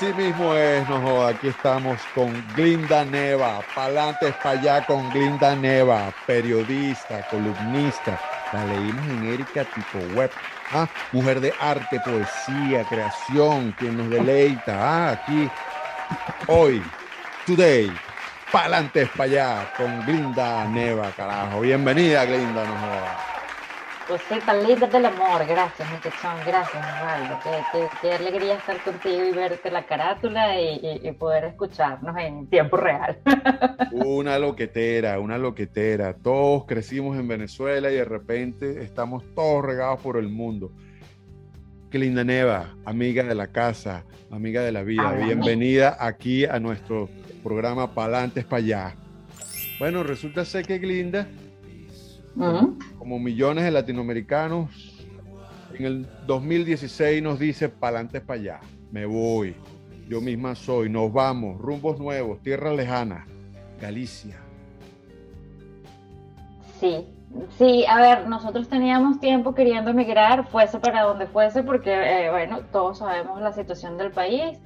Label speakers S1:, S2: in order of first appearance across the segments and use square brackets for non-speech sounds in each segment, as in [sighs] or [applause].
S1: Así mismo es, no Aquí estamos con Glinda Neva, pa'lante para allá con Glinda Neva, periodista, columnista. La leímos en Erika Tipo Web. Ah, mujer de arte, poesía, creación, quien nos deleita. Ah, aquí, hoy, today, pa'lante para allá con Glinda Neva, carajo. Bienvenida, Glinda, no
S2: pues tan linda del amor, gracias, muchachón, gracias, Osvaldo. Qué, qué, alegría estar contigo y verte la carátula y, poder escucharnos en tiempo real. [laughs]
S1: Una loquetera, una loquetera. Todos crecimos en Venezuela y de repente estamos todos regados por el mundo. Qué linda Neva, amiga de la casa, amiga de la vida. Bienvenida aquí a nuestro programa Palantes para allá. Bueno, resulta ser que Glinda como millones de latinoamericanos, en el 2016 nos dice, pa'lante para allá, me voy, yo misma soy, nos vamos, rumbos nuevos, tierra lejana, Galicia.
S2: Sí, sí, a ver, nosotros teníamos tiempo queriendo emigrar, fuese para donde fuese, porque, eh, bueno, todos sabemos la situación del país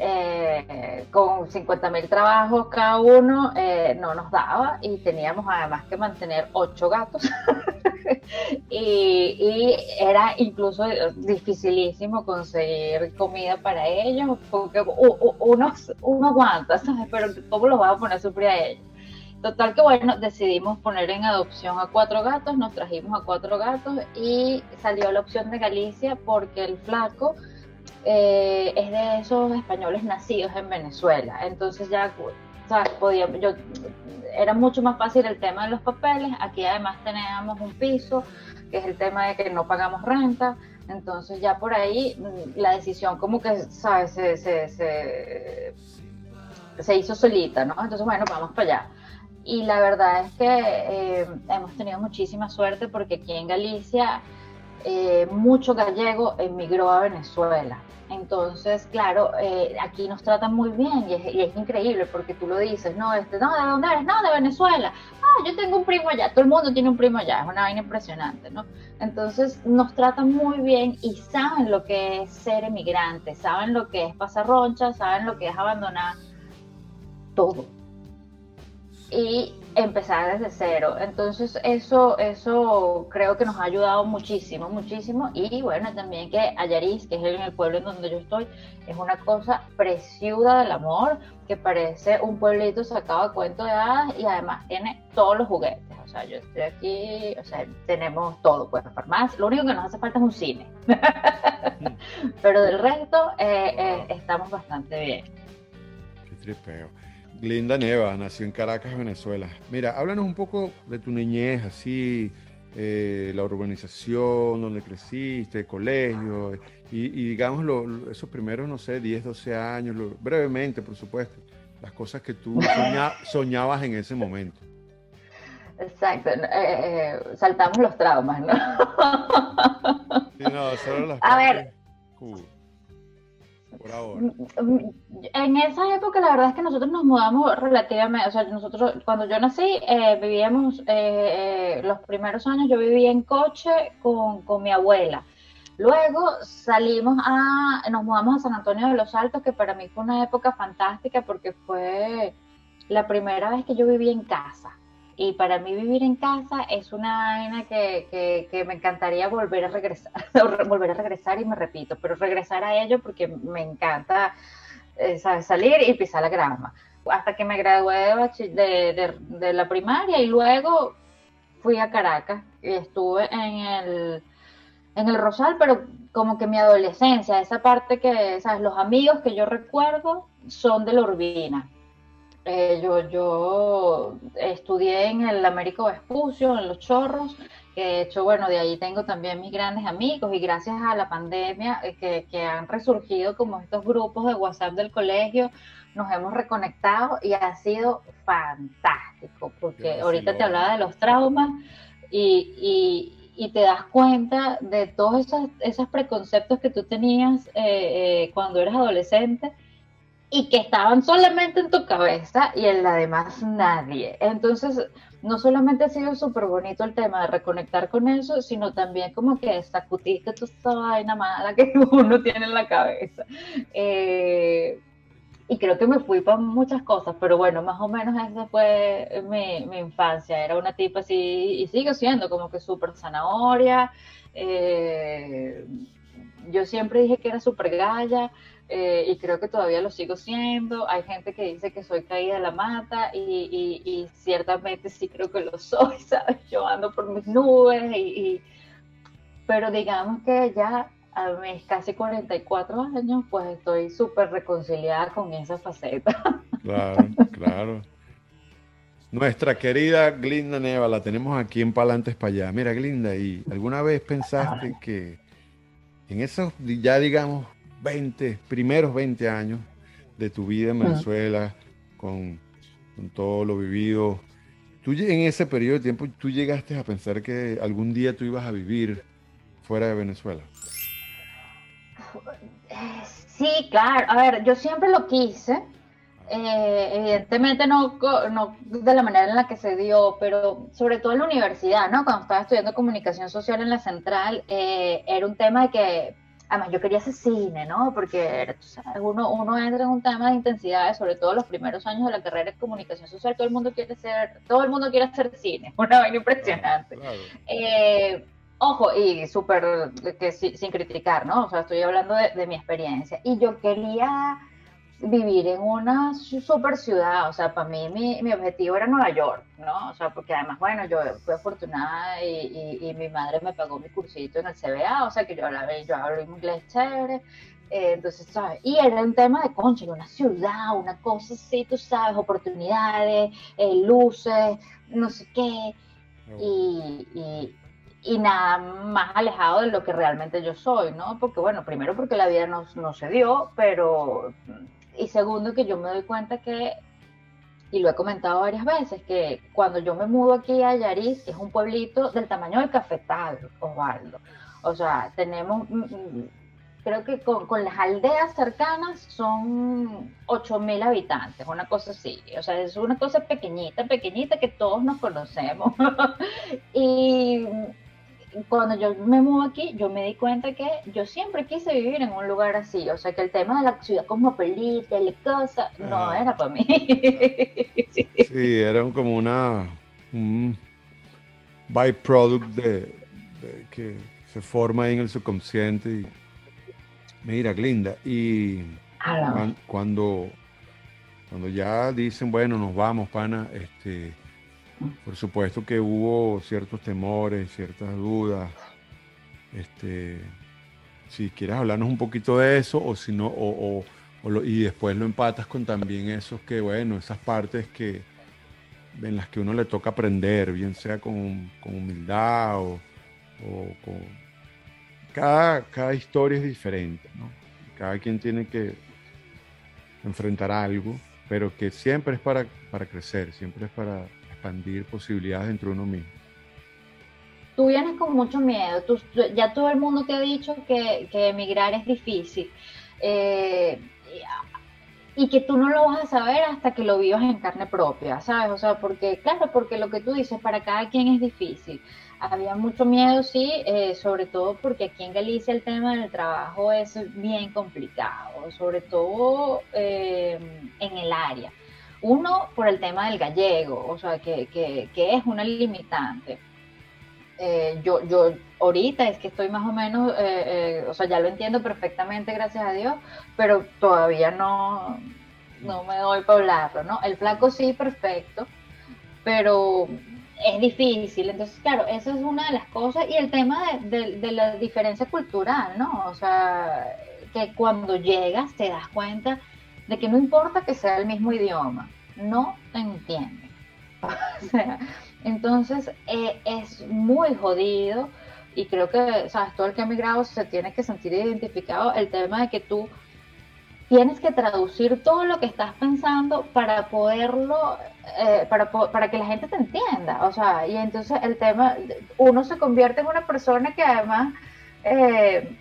S2: eh, con 50 mil trabajos cada uno, eh, no nos daba y teníamos además que mantener ocho gatos. [laughs] y, era incluso dificilísimo conseguir comida para ellos, porque uno, uno aguanta, ¿sabes? Pero ¿cómo los va a poner a sufrir a ellos? Total que bueno, decidimos poner en adopción a cuatro gatos, nos trajimos a cuatro gatos y salió la opción de Galicia porque el flaco eh, es de esos españoles nacidos en Venezuela. Entonces ya, ¿sabes? Podía, yo, era mucho más fácil el tema de los papeles. Aquí además teníamos un piso, que es el tema de que no pagamos renta. Entonces ya por ahí mm, la decisión como que, ¿sabes? Se, se, se, se hizo solita, ¿no? Entonces, bueno, vamos para allá. Y la verdad es que eh, hemos tenido muchísima suerte porque aquí en Galicia eh, mucho gallego emigró a Venezuela. Entonces, claro, eh, aquí nos tratan muy bien y es, increíble porque tú lo dices, no, este, no, ¿de dónde eres? No, de Venezuela. Ah, yo tengo un primo allá, todo el mundo tiene un primo allá, es una vaina impresionante, ¿no? Entonces, nos tratan muy bien y saben lo que es ser emigrante, saben lo que es pasar roncha, saben lo que es abandonar todo. Y empezar desde cero. Entonces eso, eso creo que nos ha ayudado muchísimo, muchísimo. Y bueno, también que Ayariz, que es en el pueblo en donde yo estoy, es una cosa preciosa del amor, que parece un pueblito sacado de cuento de hadas y además tiene todos los juguetes. O sea, yo estoy aquí, o sea, tenemos todo, pues farmacia, lo único que nos hace falta es un cine. [laughs] Pero del resto eh, eh, estamos bastante bien.
S1: Qué tripeo. Glinda Neva nació en Caracas, Venezuela. Mira, háblanos un poco de tu niñez, así, eh, la urbanización, donde creciste, colegio, y, digamos esos primeros, no sé, 10, 12 años, brevemente, por supuesto, las cosas que tú [laughs] soñabas en ese momento.
S2: Exacto, eh, eh, saltamos los traumas, ¿no?
S1: sí, no, solo las
S2: A ver. En esa época la verdad es que nosotros nos mudamos relativamente, o sea, nosotros cuando yo nací eh, vivíamos eh, eh, los primeros años, yo vivía en coche con, con, mi abuela. Luego salimos a, nos mudamos a San Antonio de los Altos, que para mí fue una época fantástica porque fue la primera vez que yo viví en casa. Y para mí vivir en casa es una vaina que, que, me encantaría volver a regresar, [laughs] volver a regresar y me repito, pero regresar a ello porque me encanta eh, salir y pisar la grama. Hasta que me gradué de, de, la primaria y luego fui a Caracas y estuve en el, en el Rosal, pero como que mi adolescencia, esa parte que, ¿sabes? Los amigos que yo recuerdo son de la Urbina eh, yo, yo estudié en el Américo Vespucio, en Los Chorros, que de hecho, bueno, de ahí tengo también mis grandes amigos y gracias a la pandemia eh, que, han resurgido como estos grupos de WhatsApp del colegio, nos hemos reconectado y ha sido fantástico, porque ahorita te hablaba de los traumas y, te das cuenta de todos esos, esos preconceptos que tú tenías eh, cuando eras adolescente y que estaban solamente en tu cabeza y en la demás nadie. Entonces, no solamente ha sido súper bonito el tema de reconectar con eso, sino también como que sacudiste toda esa vaina mala que [laughs] uno tiene en la cabeza. Eh, y creo que me fui para muchas cosas, pero bueno, más o menos esa fue mi, mi infancia. Era una tipa así, y sigo siendo como que súper zanahoria. Eh, yo siempre dije que era súper galla. Eh, y creo que todavía lo sigo siendo. Hay gente que dice que soy caída de la mata y, y, ciertamente sí creo que lo soy, [laughs] ¿sabes? Yo ando por mis nubes, y, pero digamos que ya a mis casi 44 años, pues estoy súper reconciliada con esa faceta. [laughs]
S1: Claro, claro. Nuestra querida Glinda Neva, la tenemos aquí en Palantes para allá. Mira, Glinda, ¿y alguna vez pensaste que en esos, ya digamos, 20, primeros 20 años de tu vida en Venezuela, con, con todo lo vivido, tú en ese periodo de tiempo, tú llegaste a pensar que algún día tú ibas a vivir fuera de Venezuela?
S2: Sí, claro. A ver, yo siempre lo quise. Eh, evidentemente no, no, de la manera en la que se dio, pero sobre todo en la universidad, ¿no? Cuando estaba estudiando comunicación social en la central, eh, era un tema de que, además yo quería hacer cine, ¿no? Porque uno, uno entra en un tema de intensidad, sobre todo los primeros años de la carrera de comunicación social, todo el mundo quiere ser, todo el mundo quiere hacer cine, [laughs] una vaina impresionante. Eh, Ojo, y súper, que sin criticar, ¿no? O sea, estoy hablando de, mi experiencia. Y yo quería vivir en una super ciudad, o sea, para mí mi, objetivo era Nueva York, ¿no? O sea, porque además, bueno, yo fui afortunada y, mi madre me pagó mi cursito en el CBA, o sea, que yo hablaba, yo hablo inglés chévere, eh, entonces, ¿sabes? Y era un tema de concha, una ciudad, una cosa así, tú sabes, oportunidades, eh, luces, no sé qué, y, y nada más alejado de lo que realmente yo soy, ¿no? Porque bueno, primero porque la vida no, no se dio, pero y segundo que yo me doy cuenta que, y lo he comentado varias veces, que cuando yo me mudo aquí a Yariz, es un pueblito del tamaño del Cafetal, Osvaldo. O sea, tenemos, mm, mm, creo que con, con las aldeas cercanas son 8.000 habitantes, una cosa así. O sea, es una cosa pequeñita, pequeñita que todos nos conocemos. [laughs] y cuando yo me mudo aquí, yo me di cuenta que yo siempre quise vivir en un lugar así. O sea, que el tema de la ciudad cosmopolita, la cosa, no era para mí.
S1: sí, era como una. un byproduct de, que se forma ahí en el subconsciente. Y, mira, Glinda, y cuando, cuando ya dicen, bueno, nos vamos, pana, este por supuesto que hubo ciertos temores, ciertas dudas. Este, si quieres hablarnos un poquito de eso, o si no, o, y después lo empatas con también esos que, bueno, esas partes que en las que uno le toca aprender, bien sea con, humildad o, con. Cada, cada historia es diferente, ¿no? Cada quien tiene que enfrentar algo, pero que siempre es para, para crecer, siempre es para, expandir posibilidades dentro de uno mismo.
S2: Tú vienes con mucho miedo, ya todo el mundo te ha dicho que, emigrar es difícil eh, y que tú no lo vas a saber hasta que lo vivas en carne propia, ¿sabes? O sea, porque, claro, porque lo que tú dices para cada quien es difícil. Había mucho miedo, sí, eh, sobre todo porque aquí en Galicia el tema del trabajo es bien complicado, sobre todo eh, en el área. Uno, por el tema del gallego, o sea, que, que, es una limitante. Eh, yo, yo ahorita es que estoy más o menos, eh, eh, o sea, ya lo entiendo perfectamente, gracias a Dios, pero todavía no, no me doy para hablarlo, ¿no? El flaco sí, perfecto, pero es difícil. Entonces, claro, esa es una de las cosas. Y el tema de, de la diferencia cultural, ¿no? O sea, que cuando llegas te das cuenta de que no importa que sea el mismo idioma, no te entienden. [laughs] o sea, entonces eh, es muy jodido y creo que, sabes, todo el que ha migrado se tiene que sentir identificado el tema de que tú tienes que traducir todo lo que estás pensando para poderlo, eh, para, para que la gente te entienda. O sea, y entonces el tema, uno se convierte en una persona que además, eh,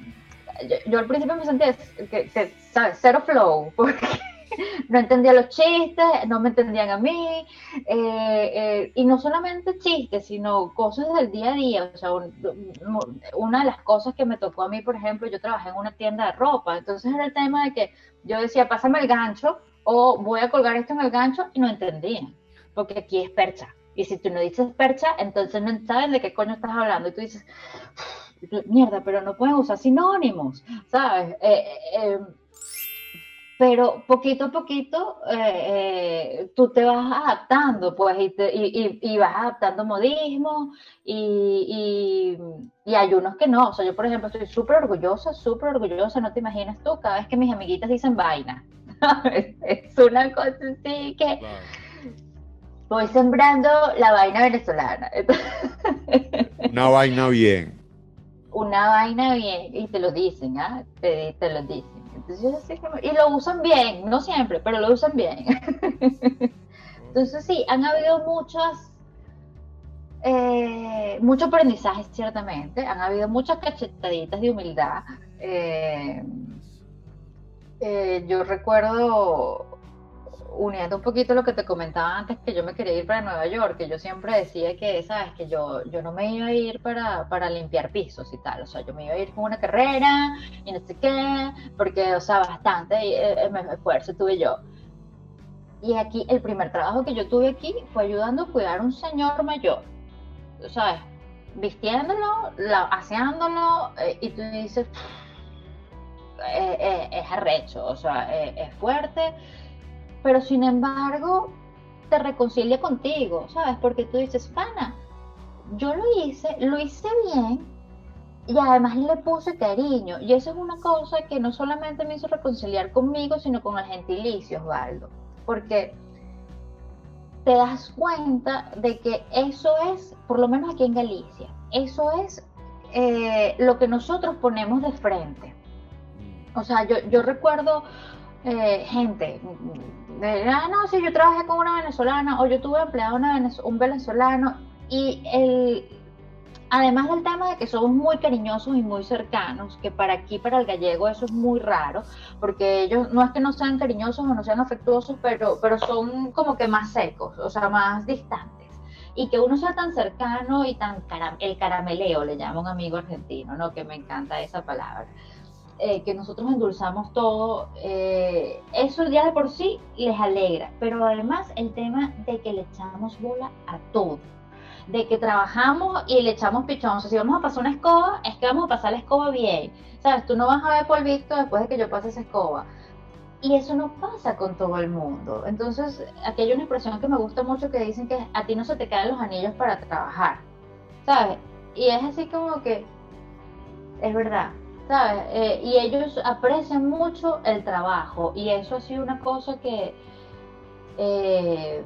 S2: yo, al principio me sentía, que, ¿sabes? Cero flow, [laughs] porque no entendía los chistes, no me entendían a mí, eh, eh, y no solamente chistes, sino cosas del día a día. O sea, una de las cosas que me tocó a mí, por ejemplo, yo trabajé en una tienda de ropa, entonces era el tema de que yo decía, pásame el gancho o voy a colgar esto en el gancho y no entendían, porque aquí es percha. Y si tú no dices percha, entonces no saben de qué coño estás hablando. Y tú dices, mierda, pero no pueden usar sinónimos, ¿sabes? Eh, eh, pero poquito a poquito eh, tú te vas adaptando, pues, y, vas adaptando modismo, y, hay unos que no. O sea, yo, por ejemplo, estoy súper orgullosa, súper orgullosa, no te imaginas tú, cada vez que mis amiguitas dicen vaina. [laughs] es una cosa así que voy sembrando la vaina venezolana. [laughs]
S1: una vaina bien.
S2: Una vaina bien, y te lo dicen, ¿ah? Te, lo dicen. Y lo usan bien, no siempre, pero lo usan bien. [laughs] Entonces sí, han habido muchas, eh, mucho ciertamente, han habido muchas cachetaditas de humildad. Eh, eh, yo recuerdo uniendo un poquito lo que te comentaba antes, que yo me quería ir para Nueva York, que yo siempre decía que, sabes, que yo, yo no me iba a ir para, para limpiar pisos y tal, o sea, yo me iba a ir con una carrera y no sé qué, porque, o sea, bastante eh, eh, esfuerzo tuve yo. Y aquí, el primer trabajo que yo tuve aquí fue ayudando a cuidar a un señor mayor, ¿sabes? Vistiéndolo, la, aseándolo, eh, y tú dices, es arrecho, o sea, es fuerte pero sin embargo te reconcilia contigo, ¿sabes? Porque tú dices, pana, yo lo hice, lo hice bien y además le puse cariño. Y eso es una cosa que no solamente me hizo reconciliar conmigo, sino con el gentilicio, Osvaldo. Porque te das cuenta de que eso es, por lo menos aquí en Galicia, eso es eh, lo que nosotros ponemos de frente. O sea, yo, yo recuerdo eh, gente, ah, no, si yo trabajé con una venezolana o yo tuve empleado una un venezolano y el, además del tema de que somos muy cariñosos y muy cercanos, que para aquí, para el gallego, eso es muy raro, porque ellos no es que no sean cariñosos o no sean afectuosos, pero, pero son como que más secos, o sea, más distantes. Y que uno sea tan cercano y tan el carameleo, le llama un amigo argentino, ¿no? Que me encanta esa palabra. Eh, que nosotros endulzamos todo, eh, eso ya de por sí les alegra, pero además el tema de que le echamos bola a todo, de que trabajamos y le echamos pichón, o sea, si vamos a pasar una escoba, es que vamos a pasar la escoba bien, sabes, tú no vas a ver polvito después de que yo pase esa escoba. Y eso no pasa con todo el mundo. Entonces, aquí hay una expresión que me gusta mucho que dicen que a ti no se te caen los anillos para trabajar, ¿sabes? Y es así como que, es verdad, ¿sabes? Eh, y ellos aprecian mucho el trabajo y eso ha sido una cosa que, eh,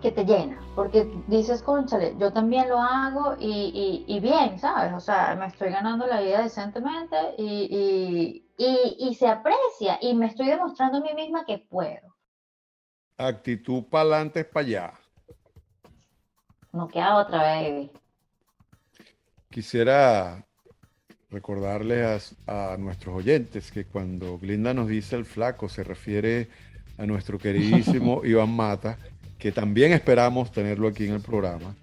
S2: que te llena, porque dices, conchale, yo también lo hago y, bien, ¿sabes? O sea, me estoy ganando la vida decentemente y, y se aprecia y me estoy demostrando a mí misma que puedo.
S1: Actitud para adelante, para allá.
S2: No queda otra, baby.
S1: Quisiera recordarles a, nuestros oyentes que cuando Glinda nos dice el flaco se refiere a nuestro queridísimo [laughs] Iván Mata, que también esperamos tenerlo aquí en el programa,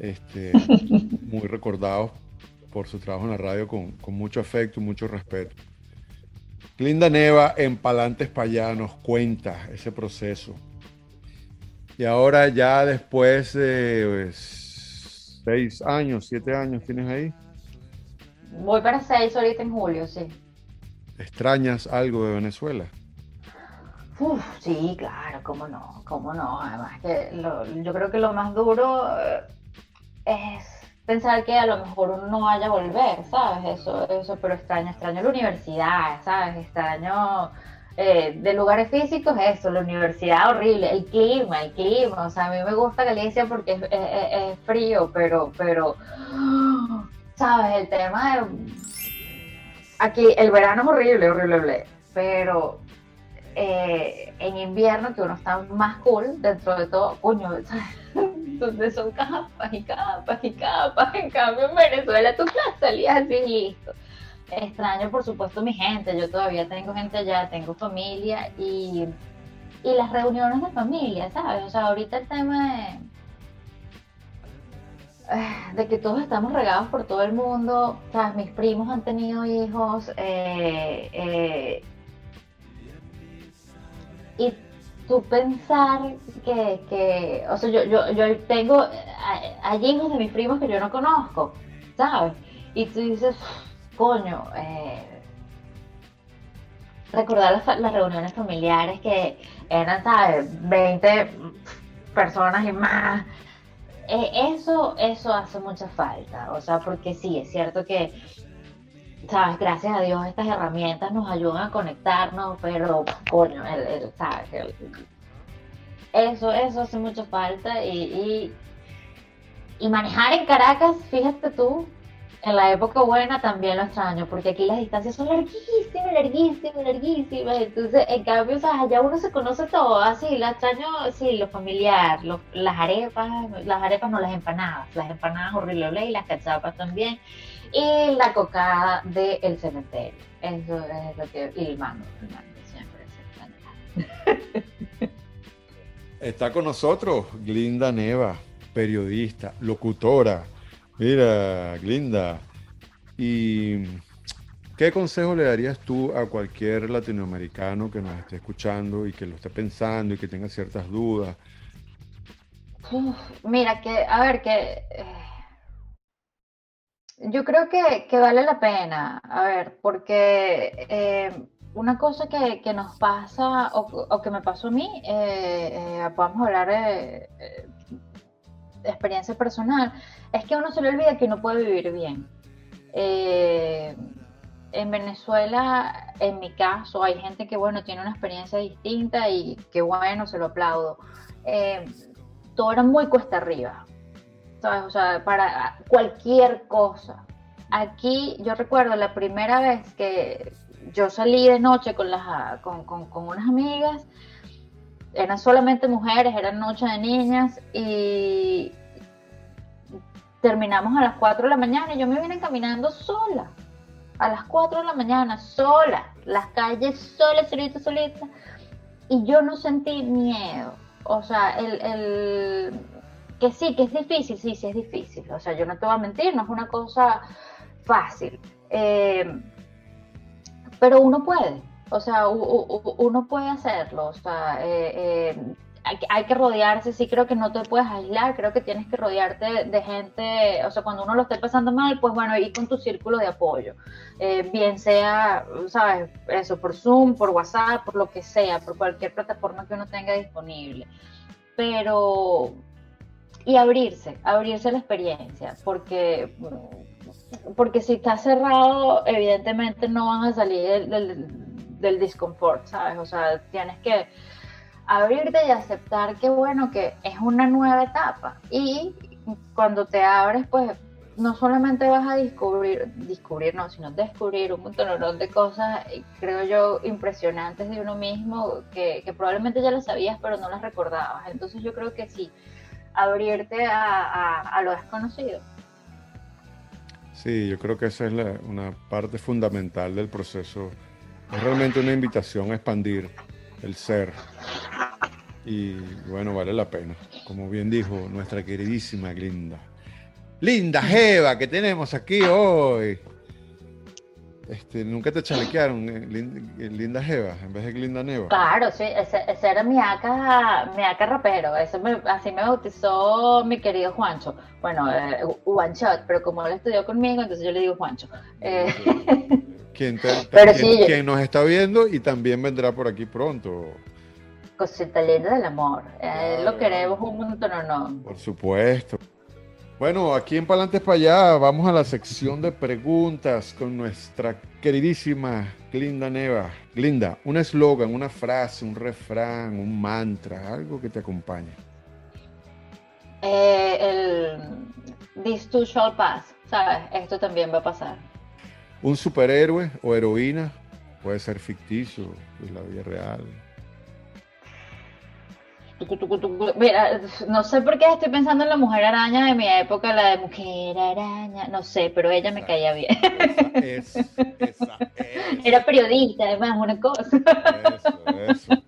S1: este, [laughs] muy recordado por su trabajo en la radio con, mucho afecto y mucho respeto. Glinda Neva en Palantes Payá nos cuenta ese proceso. Y ahora ya después de pues, seis años, siete años, ¿tienes ahí?
S2: Voy para seis ahorita en julio, sí.
S1: ¿Extrañas algo de Venezuela?
S2: Uf, sí, claro, cómo no, cómo no. Además que yo creo que lo más duro eh, es pensar que a lo mejor uno no vaya a volver, ¿sabes? Eso, eso, pero extraño, extraño la universidad, ¿sabes? Extraño eh, de lugares físicos eso, la universidad horrible, el clima, el clima, o sea, a mí me gusta Galicia porque es, es frío, pero, pero ¿sabes? El tema de... Aquí el verano es horrible, horrible, pero eh, en invierno que uno está más cool dentro de todo, coño, [laughs] donde son capas y capas y capas, en cambio en Venezuela tú salías así listo. extraño por supuesto mi gente, yo todavía tengo gente allá, tengo familia y, y las reuniones de familia, ¿sabes? O sea, ahorita el tema de [sighs] de que todos estamos regados por todo el mundo, ¿sabes? mis primos han tenido hijos, eh, eh, y tú pensar que, o sea, yo, yo, yo tengo, hay hijos de mis primos que yo no conozco, ¿sabes? Y tú dices, coño, recordar las, reuniones familiares que eran, ¿sabes? 20 personas y más eh, eso, eso hace mucha falta, o sea, porque sí, es cierto que, sabes, gracias a Dios estas herramientas nos ayudan a conectarnos, pero, coño, el, sabes, eso, eso hace mucha falta y, y manejar en Caracas, fíjate tú, en la época buena también lo extraño, porque aquí las distancias son larguísimas, larguísimas, larguísimas. Entonces, en cambio, allá uno se conoce todo, así, la extraño, sí, lo familiar, las arepas, las arepas no, las empanadas, las empanadas horribles y las cachapas también, y la cocada del cementerio. Eso es lo que, y el mango, el mango siempre se.
S1: Está con nosotros Glinda Neva, periodista, locutora Mira, Glinda, ¿y qué consejo le darías tú a cualquier latinoamericano que nos esté escuchando y que lo esté pensando y que tenga ciertas dudas?
S2: mira, que, a ver, que eh, yo creo que, vale la pena, a ver, porque eh, una cosa que, nos pasa o, que me pasó a mí, eh, podemos hablar experiencia personal, es que uno se le olvida que uno puede vivir bien. Eh, en Venezuela, en mi caso, hay gente que, bueno, tiene una experiencia distinta y que, bueno, se lo aplaudo. Eh, todo era muy cuesta arriba, ¿sabes? O sea, para cualquier cosa. Aquí, yo recuerdo la primera vez que yo salí de noche con, las, con, con unas amigas, eran solamente mujeres, eran noche de niñas y terminamos a las 4 de la mañana y yo me vine caminando sola, a las 4 de la mañana, sola, las calles sola, solita, solita, y yo no sentí miedo, o sea, el, el, que sí, que es difícil, sí, sí es difícil, o sea, yo no te voy a mentir, no es una cosa fácil, eh, pero uno puede, o sea, uno puede hacerlo, o sea, eh, eh, hay, que rodearse, sí creo que no te puedes aislar, creo que tienes que rodearte de, gente, o sea, cuando uno lo esté pasando mal, pues bueno, ir con tu círculo de apoyo, eh, bien sea, sabes, eso, por Zoom, por WhatsApp, por lo que sea, por cualquier plataforma que uno tenga disponible, pero, y abrirse, abrirse a la experiencia, porque porque si está cerrado, evidentemente no van a salir del del disconfort, ¿sabes? O sea, tienes que abrirte y aceptar que, bueno, que es una nueva etapa. Y cuando te abres, pues no solamente vas a descubrir, descubrir no, sino descubrir un montón de cosas, creo yo, impresionantes de uno mismo, que, probablemente ya las sabías, pero no las recordabas. Entonces yo creo que sí, abrirte a, lo desconocido.
S1: Sí, yo creo que esa es una parte fundamental del proceso es realmente una invitación a expandir el ser. Y bueno, vale la pena. Como bien dijo nuestra queridísima Glinda. Linda Jeva que tenemos aquí hoy. Este, nunca te chalequearon, eh, eh, Linda Jeva, en vez de Glinda Neva.
S2: Claro, sí, ese, era mi acá, mi acá rapero, así me bautizó mi querido Juancho. Bueno, eh, One Shot, pero como él estudió conmigo, entonces yo le digo Juancho. Eh,
S1: quien, nos está viendo y también vendrá por aquí pronto.
S2: Cosita linda del amor. lo queremos un montón o no.
S1: Por supuesto. Bueno, aquí en Palantes para allá vamos a la sección de preguntas con nuestra queridísima Glinda Neva. Glinda, un eslogan, una frase, un refrán, un mantra, algo que te acompañe.
S2: Eh, el This too shall pass, ¿sabes? Esto también va a pasar
S1: un superhéroe o heroína, puede ser ficticio, en la vida real.
S2: Mira, no sé por qué estoy pensando en la mujer araña de mi época, la de mujer araña, no sé, pero ella me caía bien. Esa esa Era periodista, además, una cosa. Eso,
S1: eso.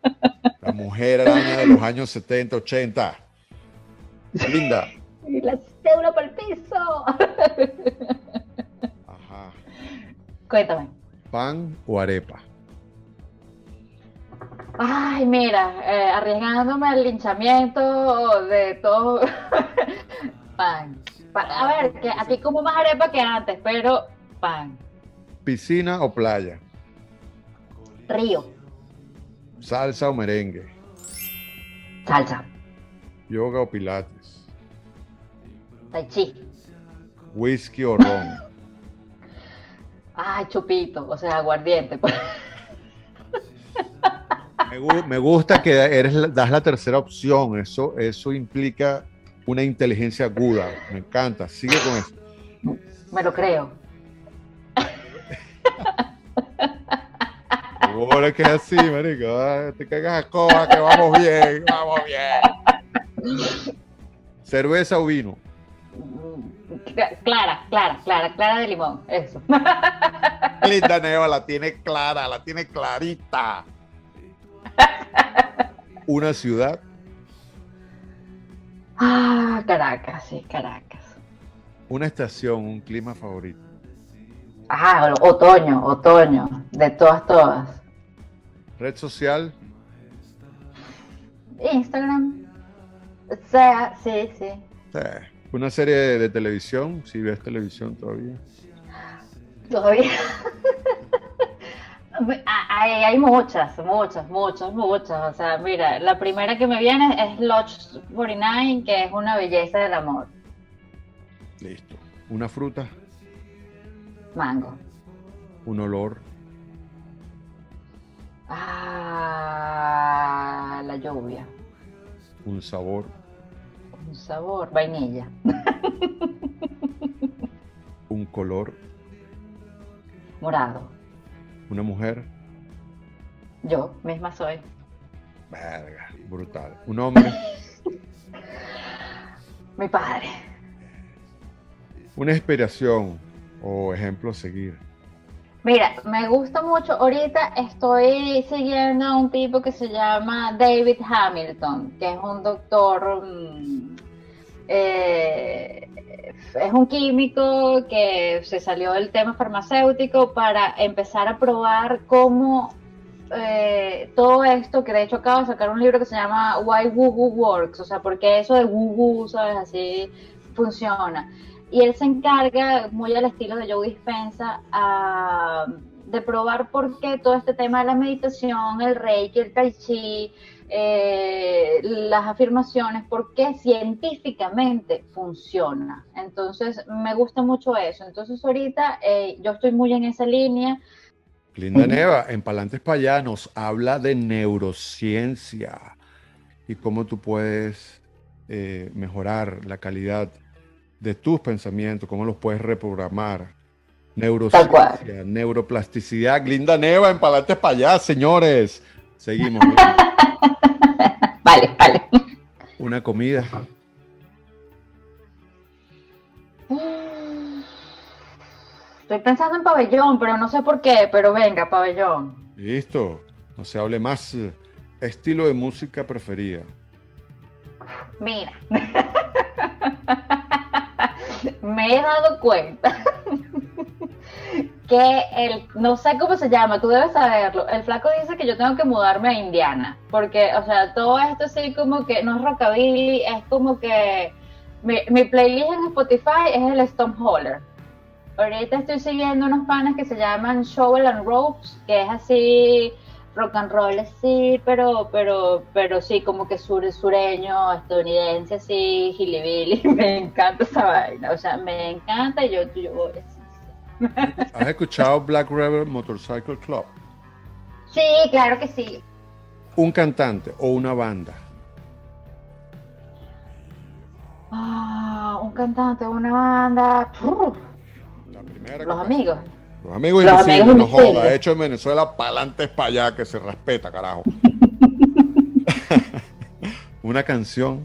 S1: La mujer araña de los años 70, 80. Linda.
S2: Y la cédula por el piso. Cuéntame.
S1: ¿Pan o arepa?
S2: Ay, mira, eh, arriesgándome al linchamiento de todo. [laughs] pan. A ver, que a ti como más arepa que antes, pero pan.
S1: ¿Piscina o playa?
S2: Río.
S1: ¿Salsa o merengue?
S2: Salsa.
S1: ¿Yoga o pilates?
S2: Tai chi.
S1: ¿Whisky o ron?
S2: Ay, chupito, o sea, aguardiente. Pues.
S1: Me, gusta que eres, das la tercera opción. Eso, eso implica una inteligencia aguda. Me encanta. Sigue con eso.
S2: Me lo creo.
S1: Ahora que es así, marico. te cagas a coba, que vamos bien, vamos bien. ¿Cerveza o vino?
S2: Clara, clara, clara, clara de limón, eso. [laughs]
S1: Linda Neva la tiene clara, la tiene clarita. Una ciudad.
S2: Ah, Caracas, sí, Caracas.
S1: Una estación, un clima favorito.
S2: Ah, otoño, otoño, de todas, todas.
S1: Red social.
S2: Instagram. O sea, sí, sí.
S1: Una serie de televisión, si ves televisión todavía.
S2: Todavía. [laughs] Hay, muchas, muchas, muchas, muchas. O sea, mira, la primera que me viene es Lodge 49, que es una belleza del amor.
S1: Listo. ¿Una fruta?
S2: Mango.
S1: ¿Un olor?
S2: Ah, la lluvia.
S1: ¿Un sabor?
S2: Un sabor, vainilla. [laughs]
S1: ¿Un color?
S2: Morado.
S1: ¿Una mujer?
S2: Yo misma soy.
S1: Verga, brutal. ¿Un hombre? [laughs]
S2: Mi padre.
S1: Una inspiración o ejemplo a seguir.
S2: Mira, me gusta mucho. Ahorita estoy siguiendo a un tipo que se llama David Hamilton, que es un doctor mm, eh, es un químico que se salió del tema farmacéutico para empezar a probar cómo eh, todo esto, que de hecho acaba de sacar un libro que se llama Why Woo Woo Works, o sea, porque eso de Woo Woo, ¿sabes? Así funciona. Y él se encarga, muy al estilo de Joe Dispensa, de probar por qué todo este tema de la meditación, el reiki, el tai chi, eh, las afirmaciones porque científicamente funciona. Entonces, me gusta mucho eso. Entonces, ahorita eh, yo estoy muy en esa línea.
S1: Linda Neva, en Palantes para nos habla de neurociencia y cómo tú puedes eh, mejorar la calidad de tus pensamientos, cómo los puedes reprogramar. Neurociencia, neuroplasticidad. Linda Neva en Palantes para señores. Seguimos. [laughs]
S2: vale, vale.
S1: Una comida.
S2: Estoy pensando en pabellón, pero no sé por qué, pero venga, pabellón.
S1: Listo, no se hable más. Estilo de música preferida.
S2: Mira, [laughs] me he dado cuenta que el, no sé cómo se llama, tú debes saberlo, el flaco dice que yo tengo que mudarme a Indiana, porque, o sea, todo esto sí como que no es rockabilly, es como que mi, mi playlist en Spotify es el Holler. Ahorita estoy siguiendo unos panes que se llaman Shovel and Ropes, que es así rock and roll sí, pero, pero, pero sí, como que sur, sureño, estadounidense, así, gilibilly, [laughs] me encanta esa vaina, o sea, me encanta y yo, yo voy
S1: ¿Has escuchado Black Rebel Motorcycle Club?
S2: Sí, claro que sí.
S1: ¿Un cantante o una banda?
S2: Ah, un cantante o una banda. Los amigos.
S1: Los amigos Los invisibles, no joda. Hecho en Venezuela, para adelante es para allá, que se respeta, carajo. [laughs] Una canción.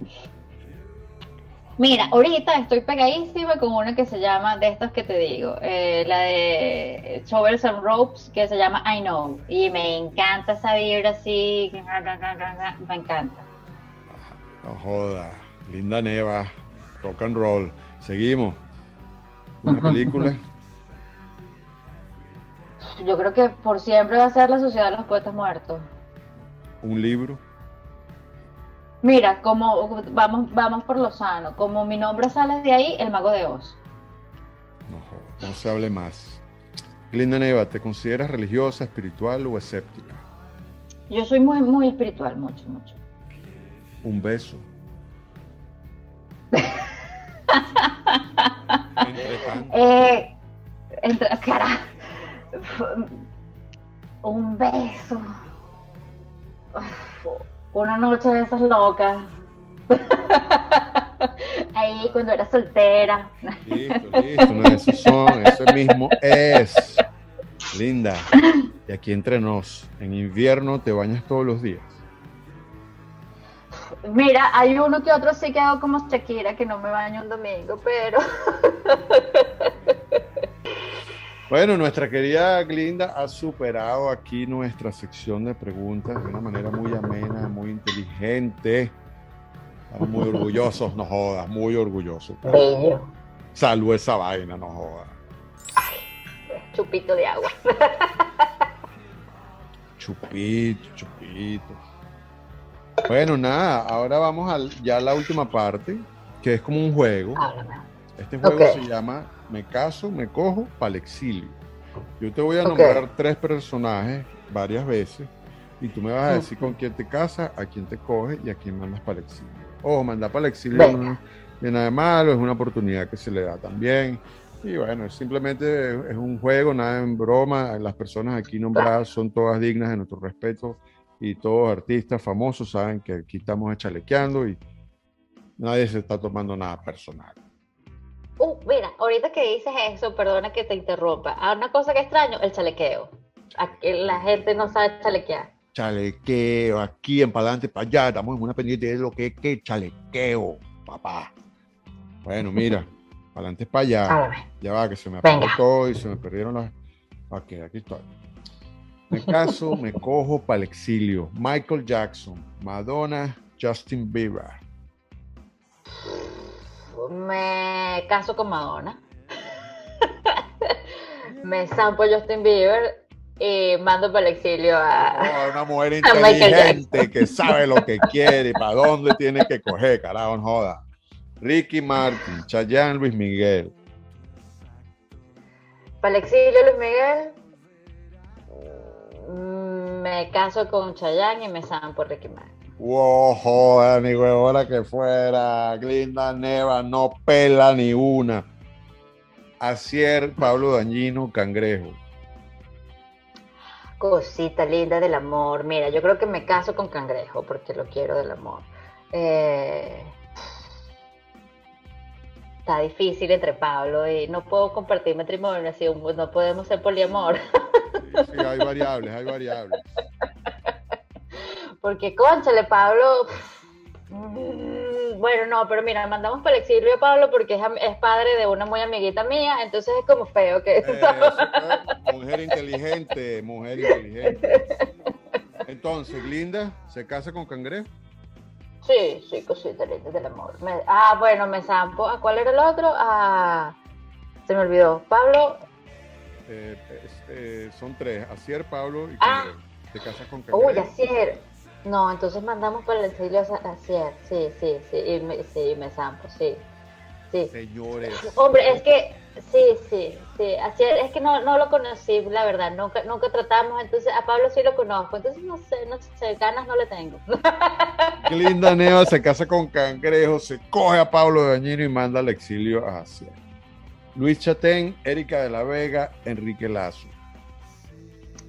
S2: Mira, ahorita estoy pegadísima con una que se llama, de estas que te digo, eh, la de Shovels and Ropes, que se llama I Know. Y me encanta esa vibra así, me encanta.
S1: No joda, linda neva, rock and roll. Seguimos. Una película.
S2: Yo creo que por siempre va a ser La Sociedad de los Poetas Muertos.
S1: Un libro.
S2: Mira, como vamos, vamos por lo sano. Como mi nombre sale de ahí, el mago de Oz.
S1: No, no se hable más. Linda Neva, ¿te consideras religiosa, espiritual o escéptica?
S2: Yo soy muy, muy espiritual, mucho, mucho.
S1: Un beso. [laughs]
S2: eh, entre, cara, un beso una noche de esas locas. [laughs] Ahí cuando era soltera.
S1: Listo, listo, no, eso son, eso mismo es. Linda. Y aquí entre nos, en invierno te bañas todos los días.
S2: Mira, hay uno que otro sí que hago como Shakira, que no me baño un domingo, pero. [laughs]
S1: Bueno, nuestra querida Glinda ha superado aquí nuestra sección de preguntas de una manera muy amena, muy inteligente. Estamos muy orgullosos, no jodas, muy orgullosos.
S2: Bello.
S1: Salvo esa vaina, no jodas.
S2: Ay, chupito de agua.
S1: Chupito, chupito. Bueno, nada, ahora vamos a ya a la última parte, que es como un juego. Este juego se llama me caso, me cojo para el exilio. Yo te voy a nombrar tres personajes varias veces y tú me vas a decir con quién te casas, a quién te coges y a quién mandas para el exilio. Ojo, mandar para el exilio no es nada malo, es una oportunidad que se le da también. Y bueno, simplemente es un juego, nada en broma. Las personas aquí nombradas son todas dignas de nuestro respeto y todos artistas famosos saben que aquí estamos echalequeando y nadie se está tomando nada personal.
S2: Uh, mira, ahorita que dices eso, perdona que te interrumpa. Ah, una cosa que extraño, el chalequeo. Aquí la gente no sabe chalequear.
S1: Chalequeo, aquí en para adelante, para allá, estamos en una pendiente de lo que es que chalequeo, papá. Bueno, mira, [laughs] para adelante, para allá. Ya va, que se me apagó todo y se me perdieron las. Ok, aquí estoy. Me caso, me cojo para el exilio. Michael Jackson, Madonna, Justin Bieber
S2: me caso con Madonna. [laughs] me zampo Justin Bieber y mando para el exilio a.
S1: una mujer [laughs] inteligente que sabe lo que quiere y para dónde tiene que coger, carajo, joda. Ricky Martin, Chayanne, Luis Miguel.
S2: Para el exilio, Luis Miguel. Mm, me caso con Chayanne y me zampo Ricky Martin.
S1: Wow, joder, ni huevona que fuera. Glinda Neva no pela ni una. Acier, Pablo Dañino, Cangrejo.
S2: Cosita linda del amor. Mira, yo creo que me caso con Cangrejo porque lo quiero del amor. Eh, está difícil entre Pablo y no puedo compartir matrimonio, así no podemos ser poliamor.
S1: sí hay variables, hay variables. [laughs]
S2: Porque, conchale, Pablo. Mm, bueno, no, pero mira, mandamos para el exilio a Pablo porque es, padre de una muy amiguita mía, entonces es como feo que. [laughs]
S1: mujer inteligente, mujer inteligente. Entonces, Linda, ¿se casa con Cangrejo?
S2: Sí, sí, cosita del amor. ah, bueno, me zampo. ¿A cuál era el otro? Ah, se me olvidó. Pablo.
S1: Eh, eh, son tres: Acier, Pablo y
S2: ah.
S1: Cangrejo. ¿Te casas con Cangrejo?
S2: Uy, Acier. No, entonces mandamos para el exilio a sí, sí, sí, y me, sí, me zampo, sí. sí.
S1: Señores.
S2: Hombre, es que, sí, sí, sí, así es que no, no lo conocí, la verdad, nunca, nunca tratamos, entonces a Pablo sí lo conozco, entonces no sé, no sé, ganas no le tengo. [laughs]
S1: Qué linda Neva se casa con Cangrejo, se coge a Pablo Dañino y manda al exilio a Asia. Luis Chatén, Erika de la Vega, Enrique Lazo.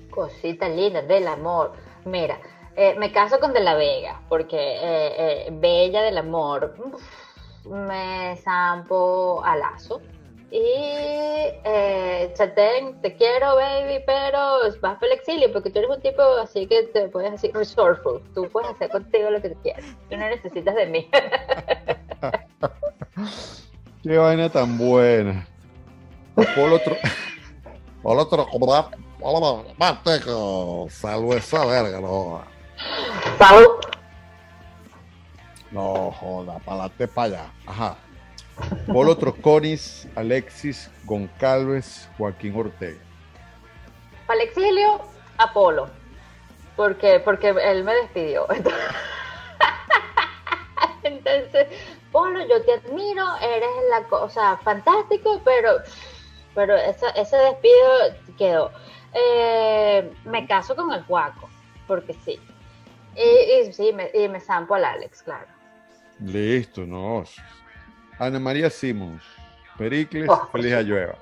S2: Cosita linda del amor. Mira, eh, me caso con De la Vega, porque eh, eh, Bella del Amor, me zampo a Lazo. Y eh, Chatén, te quiero, baby, pero vas para el exilio porque tú eres un tipo así que te puedes decir resourceful. Tú puedes hacer contigo lo que tú quieras. Tú no necesitas de mí. [laughs]
S1: Qué vaina tan buena. Polo otro. [laughs] Polo otro. Polo Manteco. Salvo esa verga, no.
S2: Salud.
S1: No joda, pa'late para allá. Ajá. Polo Troconis, Alexis Goncalves, Joaquín Ortega.
S2: Para el exilio, Apolo. Porque, porque él me despidió. [laughs] Entonces, Polo, yo te admiro, eres la cosa fantástico, pero, pero ese despido quedó. Eh, me caso con el Juaco, porque sí. Y, sí, me, y me zampo al Alex, claro.
S1: Listo, no. Ana María Simons, Pericles, oh, Feliz Ayueva.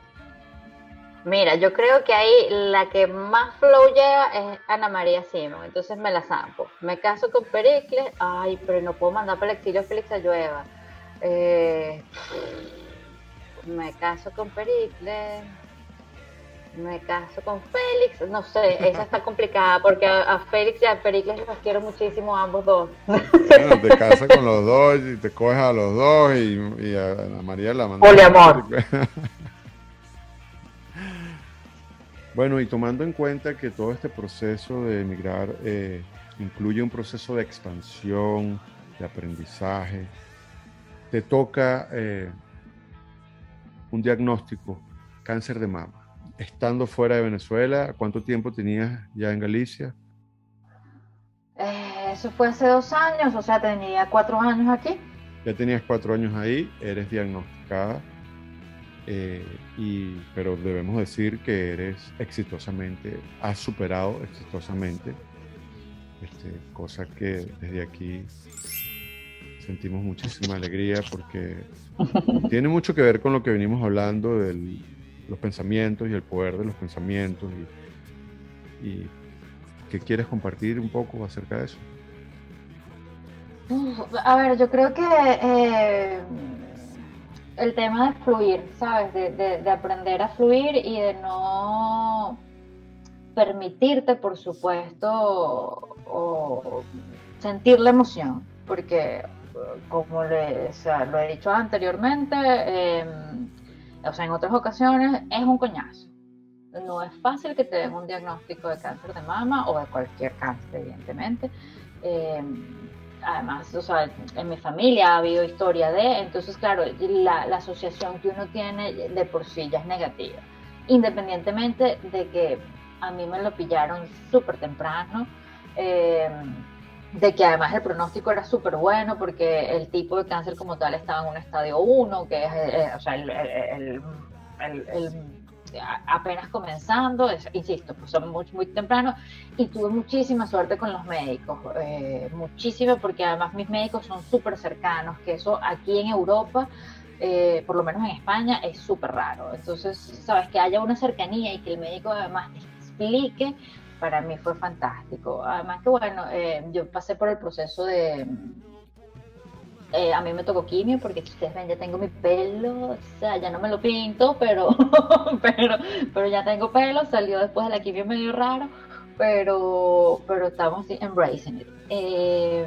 S2: Mira, yo creo que ahí la que más flow lleva es Ana María Simón, entonces me la zampo. Me caso con Pericles, ay, pero no puedo mandar para el exilio a Félix Ayueva. Eh, me caso con Pericles, me caso con Félix, no sé, esa está [laughs] complicada porque a, Félix y a Pericles los quiero muchísimo ambos dos.
S1: Bueno, te casas con los dos y te coges a los dos y, a María la mandas.
S2: Poliamor. [laughs]
S1: Bueno, y tomando en cuenta que todo este proceso de emigrar eh, incluye un proceso de expansión, de aprendizaje, te toca eh, un diagnóstico, cáncer de mama. Estando fuera de Venezuela, ¿cuánto tiempo tenías ya en Galicia?
S2: Eh, eso fue hace dos años, o sea, tenía cuatro años aquí.
S1: Ya tenías cuatro años ahí, eres diagnosticada eh, y, pero debemos decir que eres exitosamente, has superado exitosamente, este, cosa que desde aquí sentimos muchísima alegría porque [laughs] tiene mucho que ver con lo que venimos hablando de los pensamientos y el poder de los pensamientos y, y ¿qué quieres compartir un poco acerca de eso?
S2: A ver, yo creo que eh, el tema de fluir, ¿sabes? De, aprender a fluir y de no permitirte, por supuesto, o, sentir la emoción, porque como le, lo he dicho anteriormente, em, o sea, en otras ocasiones, es un coñazo. No es fácil que te den un diagnóstico de cáncer de mama o de cualquier cáncer, evidentemente. Em, además, o sea, en mi familia ha habido historia de, entonces, claro, la, asociación que uno tiene de por sí ya es negativa, independientemente de que a mí me lo pillaron súper temprano, eh, de que además el pronóstico era súper bueno porque el tipo de cáncer como tal estaba en un estadio 1, que es, eh, o sea, el apenas comenzando, insisto, pues son muy, muy temprano y tuve muchísima suerte con los médicos, eh, muchísima porque además mis médicos son súper cercanos, que eso aquí en Europa, eh, por lo menos en España, es súper raro. Entonces, sabes, que haya una cercanía y que el médico además explique, para mí fue fantástico. Además que bueno, eh, yo pasé por el proceso de eh, a mí me tocó quimio porque ustedes ven, ya tengo mi pelo, o sea, ya no me lo pinto, pero, [laughs] pero, pero ya tengo pelo, salió después de la quimio medio raro, pero, pero estamos embracing it. Eh,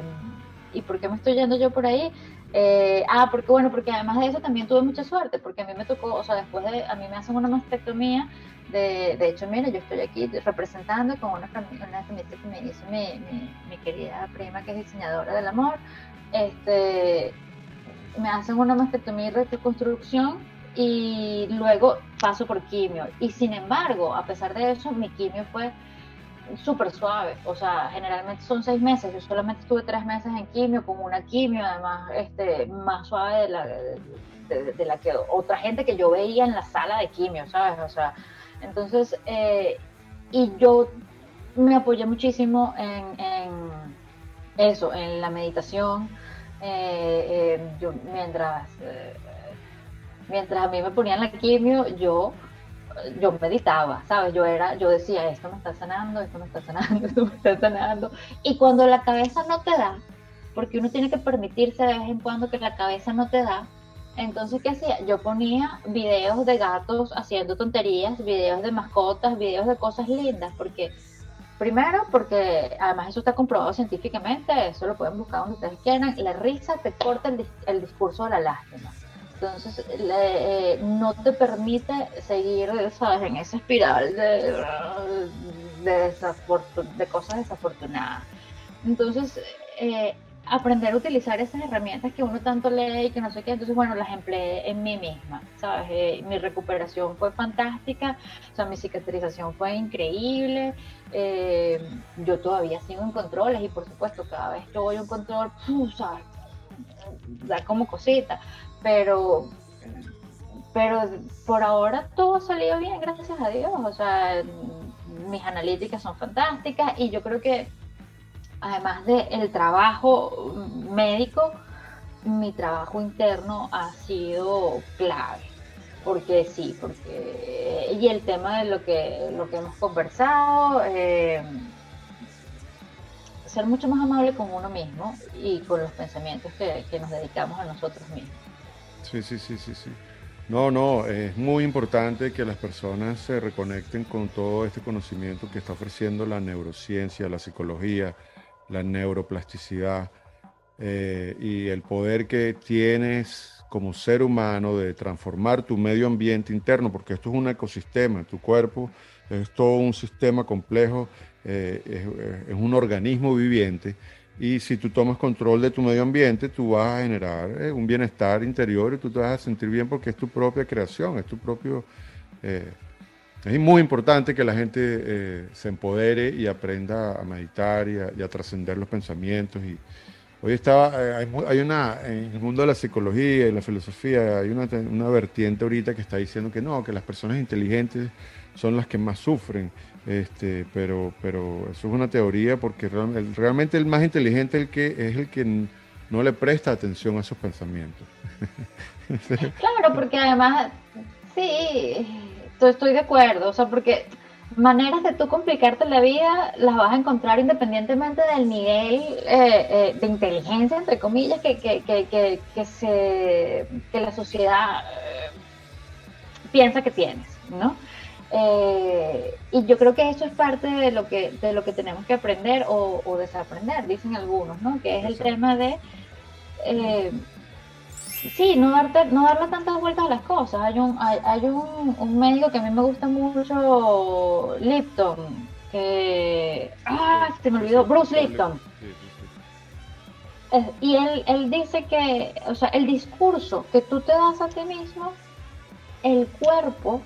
S2: ¿Y por qué me estoy yendo yo por ahí? Eh, ah, porque bueno, porque además de eso también tuve mucha suerte, porque a mí me tocó, o sea, después de, a mí me hacen una mastectomía, de, de hecho, mira, yo estoy aquí representando con una, una que me hizo mi, mi, mi querida prima que es diseñadora del amor, este, me hacen una mastectomía y reconstrucción y luego paso por quimio. Y sin embargo, a pesar de eso, mi quimio fue súper suave. O sea, generalmente son seis meses. Yo solamente estuve tres meses en quimio, con una quimio, además, este, más suave de la, de, la que otra gente que yo veía en la sala de quimio, ¿sabes? O sea, entonces, eh, y yo me apoyé muchísimo en, en eso, en la meditación. Eh, eh, yo, mientras, eh, mientras a mí me ponían la quimio, yo, yo meditaba, ¿sabes? Yo era, yo decía, esto me está sanando, esto me está sanando, [laughs] esto me está sanando. Y cuando la cabeza no te da, porque uno tiene que permitirse de vez en cuando que la cabeza no te da, Entonces, ¿qué hacía? Yo ponía videos de gatos haciendo tonterías, videos de mascotas, videos de cosas lindas, porque primero, porque además eso está comprobado científicamente, eso lo pueden buscar donde ustedes quieran, la risa te corta el, discurso de la lástima. Entonces, eh, no te permite seguir, ¿sabes?, en esa espiral de, de, de cosas desafortunadas. Entonces, eh, aprender a utilizar esas herramientas que uno tanto lee y que no sé qué, entonces bueno, las empleé en mí misma, ¿sabes? Eh, mi recuperación fue fantástica, o sea, mi cicatrización fue increíble, eh, yo todavía sigo en controles y por supuesto cada vez que voy a un control, ¿sabes? Da como cosita, pero pero por ahora todo ha salido bien, gracias a Dios, o sea, mis analíticas son fantásticas y yo creo que además del trabajo médico, mi trabajo interno ha sido clave. Porque sí, porque y el tema de lo que lo que hemos conversado, eh, ser mucho más amable con uno mismo y con los pensamientos que, que nos dedicamos a nosotros mismos.
S1: Sí, sí, sí, sí, sí. No, no, es muy importante que las personas se reconecten con todo este conocimiento que está ofreciendo la neurociencia, la psicología, la neuroplasticidad eh, y el poder que tienes como ser humano de transformar tu medio ambiente interno, porque esto es un ecosistema, tu cuerpo es todo un sistema complejo, eh, es, un organismo viviente, y si tú tomas control de tu medio ambiente, tú vas a generar eh, un bienestar interior y tú te vas a sentir bien porque es tu propia creación, es tu propio... Es muy importante que la gente eh, se empodere y aprenda a meditar y a, trascender los pensamientos. Y hoy estaba, eh, hay, una, en el mundo de la psicología y la filosofía, hay una, una, vertiente ahorita que está diciendo que no, que las personas inteligentes son las que más sufren. Este, pero, pero eso es una teoría porque realmente el más inteligente el que, es el que no le presta atención a esos pensamientos. [laughs]
S2: claro, porque además, sí estoy de acuerdo, o sea, porque maneras de tú complicarte la vida las vas a encontrar independientemente del nivel eh, eh, de inteligencia, entre comillas, que, que, que, que, se, que la sociedad eh, piensa que tienes, ¿no? y yo creo que eso es parte de lo que, de lo que tenemos que aprender o, o desaprender, dicen algunos, ¿no? Que es el tema de Sí, no, darte, no darle tantas vueltas a las cosas. Hay un, hay, hay un, un, médico que a mí me gusta mucho, Lipton, que... Ah, se me olvidó, Bruce Lipton. y él, él dice que, o sea, el discurso que tú te das a ti mismo, el cuerpo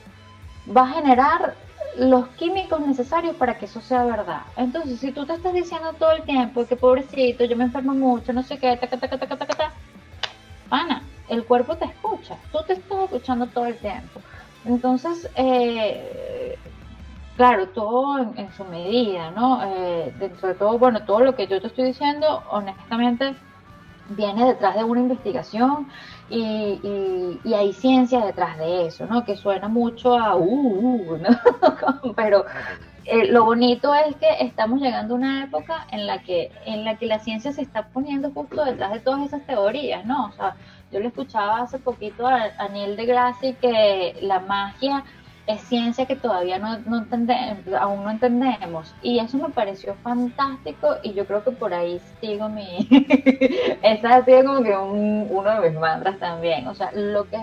S2: va a generar los químicos necesarios para que eso sea verdad. Entonces, si tú te estás diciendo todo el tiempo que pobrecito, yo me enfermo mucho, no sé qué, ta, ta, ta, ta, ta, ta, El cuerpo te escucha, tú te estás escuchando todo el tiempo. Entonces, eh, claro, todo en, su medida, ¿no? Eh, dentro de todo, bueno, todo lo que yo te estoy diciendo, honestamente, viene detrás de una investigación y, hay ciencia detrás de eso, ¿no? Que suena mucho a, uh, uh ¿no? [laughs] pero eh, lo bonito es que estamos llegando a una época en la que en la que la ciencia se está poniendo justo detrás de todas esas teorías, ¿no? O sea, yo le escuchaba hace poquito a, Neil deGrasse que la magia es ciencia que todavía no, no entendemos, aún no entendemos. Y eso me pareció fantástico y yo creo que por ahí sigo mi... [laughs] Esa ha sido como que uno de mis mantras también. O sea, lo que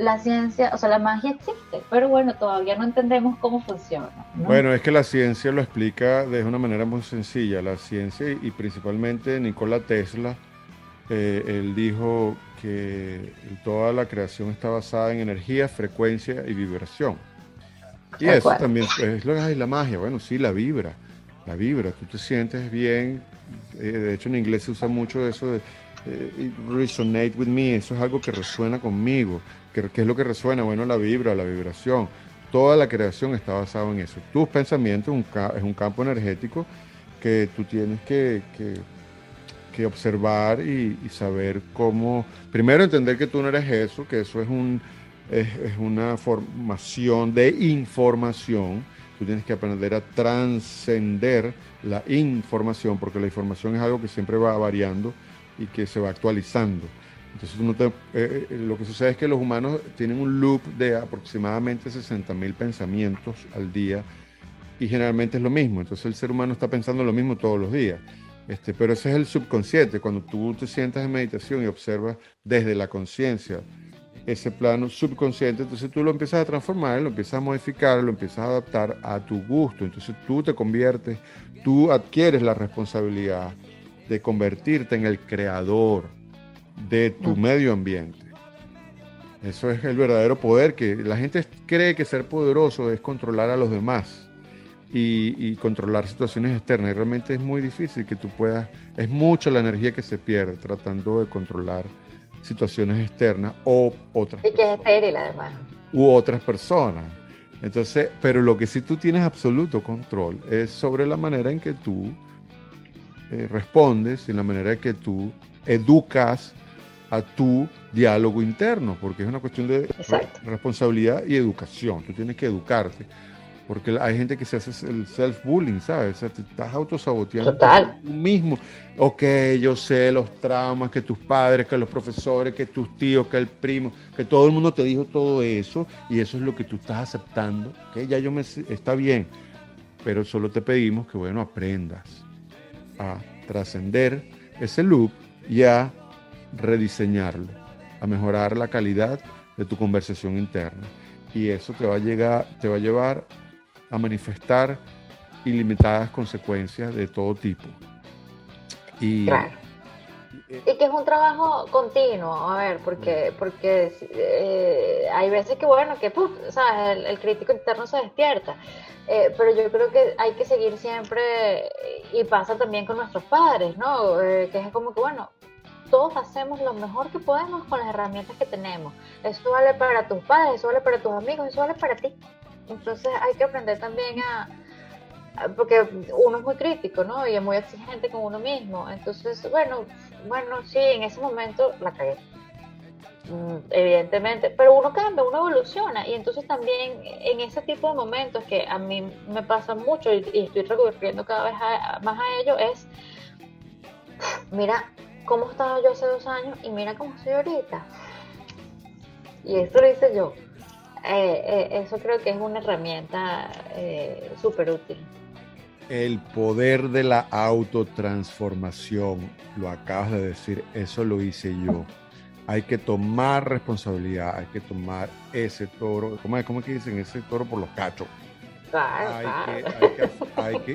S2: la ciencia, o sea, la magia existe, pero bueno, todavía no entendemos cómo funciona.
S1: Bueno, es que la ciencia lo explica de una manera muy sencilla. La ciencia y principalmente Nikola Tesla, eh, él dijo que toda la creación está basada en energía, frecuencia y vibración. Y eso también es lo que es la magia. Bueno, sí, la vibra, la vibra, tú te sientes bien. Eh, de hecho, en inglés se usa mucho eso de eh, resonate with me, eso es algo que resuena conmigo. ¿Qué, es lo que resuena? Bueno, la vibra, la vibración. Toda la creación está basada en eso. Tus pensamientos es un campo energético que tú tienes que, que, observar y, saber cómo, primero entender que tú no eres eso, que eso es, un, es, es una formación de información. Tú tienes que aprender a trascender la información, porque la información es algo que siempre va variando y que se va actualizando. Entonces eh, eh, lo que sucede es que los humanos tienen un loop de aproximadamente 60 mil pensamientos al día y generalmente es lo mismo. Entonces el ser humano está pensando lo mismo todos los días. Este, pero ese es el subconsciente, cuando tú te sientas en meditación y observas desde la conciencia ese plano subconsciente, entonces tú lo empiezas a transformar, lo empiezas a modificar, lo empiezas a adaptar a tu gusto. Entonces tú te conviertes, tú adquieres la responsabilidad de convertirte en el creador de tu medio ambiente. Eso es el verdadero poder, que la gente cree que ser poderoso es controlar a los demás y, controlar situaciones externas. Y realmente es muy difícil que tú puedas, es mucha la energía que se pierde tratando de controlar situaciones externas o otras.
S2: Y que es estéril además.
S1: U otras personas. Entonces, pero lo que sí tú tienes absoluto control es sobre la manera en que tú eh, respondes y la manera en que tú educas a tu diálogo interno, porque es una cuestión de responsabilidad y educación. Tú tienes que educarte. Porque hay gente que se hace el self-bullying, ¿sabes? O sea, te estás autosaboteando
S2: Total.
S1: tú mismo. Ok, yo sé los traumas que tus padres, que los profesores, que tus tíos, que el primo, que todo el mundo te dijo todo eso y eso es lo que tú estás aceptando. Ok, ya yo me... Está bien, pero solo te pedimos que, bueno, aprendas a trascender ese loop y a rediseñarlo, a mejorar la calidad de tu conversación interna. Y eso te va a, llegar, te va a llevar a manifestar ilimitadas consecuencias de todo tipo.
S2: Y, y que es un trabajo continuo, a ver, porque, porque eh, hay veces que, bueno, que El, crítico interno se despierta, eh, pero yo creo que hay que seguir siempre, y pasa también con nuestros padres, ¿no? Eh, que es como que, bueno, todos hacemos lo mejor que podemos con las herramientas que tenemos. Eso vale para tus padres, eso vale para tus amigos, eso vale para ti. Entonces hay que aprender también a, porque uno es muy crítico, ¿no? Y es muy exigente con uno mismo. Entonces, bueno, bueno, sí, en ese momento la cagué. Mm, evidentemente, pero uno cambia, uno evoluciona y entonces también en ese tipo de momentos que a mí me pasa mucho y, estoy recurriendo cada vez más a ello es, mira cómo estaba yo hace dos años y mira cómo estoy ahorita. Y esto lo hice yo. Eh, eh, eso creo que es una herramienta eh, súper útil.
S1: El poder de la autotransformación, lo acabas de decir, eso lo hice yo. Hay que tomar responsabilidad, hay que tomar ese toro, ¿cómo es, cómo que dicen? Ese toro por los cachos.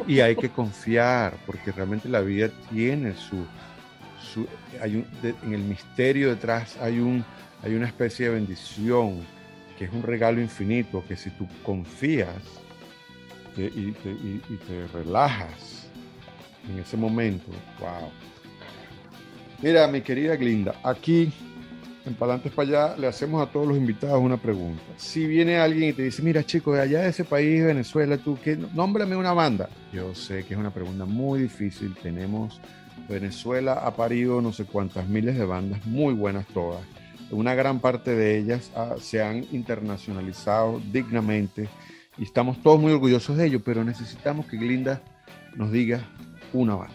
S1: y hay que confiar, porque realmente la vida tiene su, su hay en el misterio detrás hay, un, hay una especie de bendición que es un regalo infinito, que si tú confías y, te, relajas en ese momento, wow. Mira, mi querida Glinda, aquí en Palantes para allá le hacemos a todos los invitados una pregunta. Si viene alguien y te dice, mira chico, de allá de ese país, Venezuela, tú, ¿qué? nómbrame una banda. Yo sé que es una pregunta muy difícil. Tenemos, Venezuela ha parido no sé cuántas miles de bandas, muy buenas todas una gran parte de ellas ah, se han internacionalizado dignamente y estamos todos muy orgullosos de ello, pero necesitamos que Glinda nos diga una banda.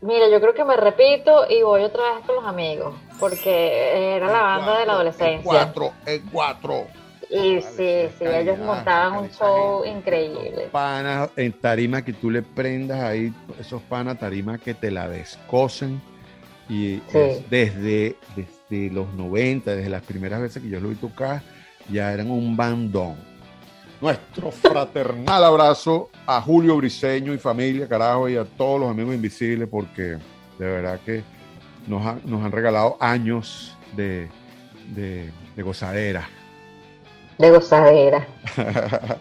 S2: Mira, yo creo que me repito y voy otra vez con los amigos, porque era la banda de la adolescencia.
S1: El cuatro, el cuatro.
S2: Y sí, sí, ellos montaban un show increíble.
S1: Panas en tarima que tú le prendas ahí, esos panas tarima que te la descosen y desde, desde los 90, desde las primeras veces que yo lo vi tocar, ya eran un bandón. Nuestro fraternal abrazo a Julio Briseño y familia, carajo, y a todos los amigos invisibles, porque de verdad que nos, nos han regalado años de, de, de gozadera.
S2: De gozadera. [laughs]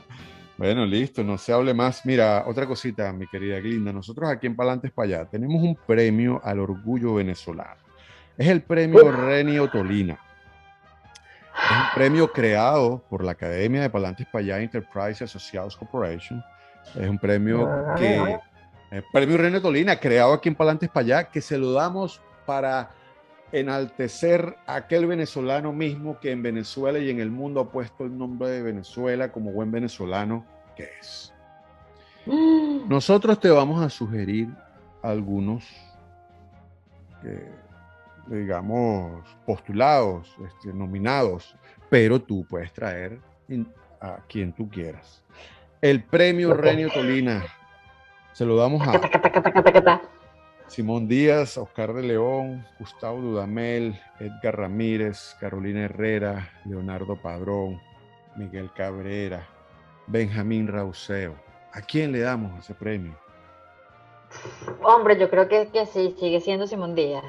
S1: Bueno, listo, no se hable más. Mira, otra cosita, mi querida Glinda. Nosotros aquí en Palantes para allá tenemos un premio al orgullo venezolano. Es el premio Renio Tolina. Es un premio creado por la Academia de Palantes allá Enterprise Associates Corporation. Es un premio ah, que. El premio Renio Tolina, creado aquí en Palantes allá, que se lo damos para enaltecer a aquel venezolano mismo que en Venezuela y en el mundo ha puesto el nombre de Venezuela como buen venezolano que es. Mm. Nosotros te vamos a sugerir algunos digamos, postulados, este, nominados, pero tú puedes traer a quien tú quieras. El premio Renio Tolina se lo damos a Simón Díaz, Oscar de León, Gustavo Dudamel, Edgar Ramírez, Carolina Herrera, Leonardo Padrón, Miguel Cabrera, Benjamín Rauseo. ¿A quién le damos ese premio?
S2: Hombre, yo creo que, que sí, sigue siendo Simón Díaz.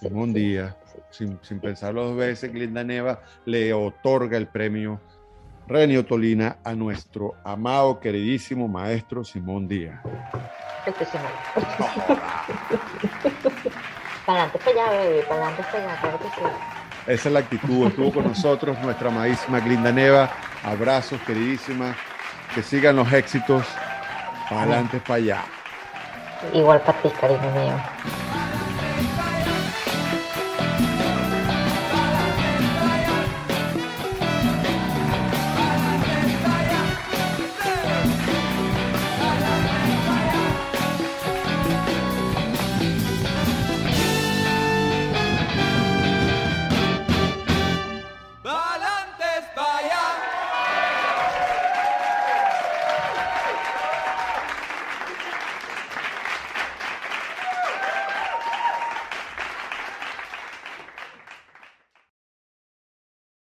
S1: Simón Díaz, sin, pensarlo dos veces, Glinda Neva le otorga el premio Renio Tolina a nuestro amado, queridísimo maestro Simón Díaz. Este Simón. [laughs]
S2: para adelante, para allá, bebé, para adelante, para allá, claro que sí.
S1: Esa es la actitud. Estuvo con nosotros nuestra amadísima Glinda Neva. Abrazos, queridísima. Que sigan los éxitos. Para adelante, para allá.
S2: Igual para ti, cariño mío.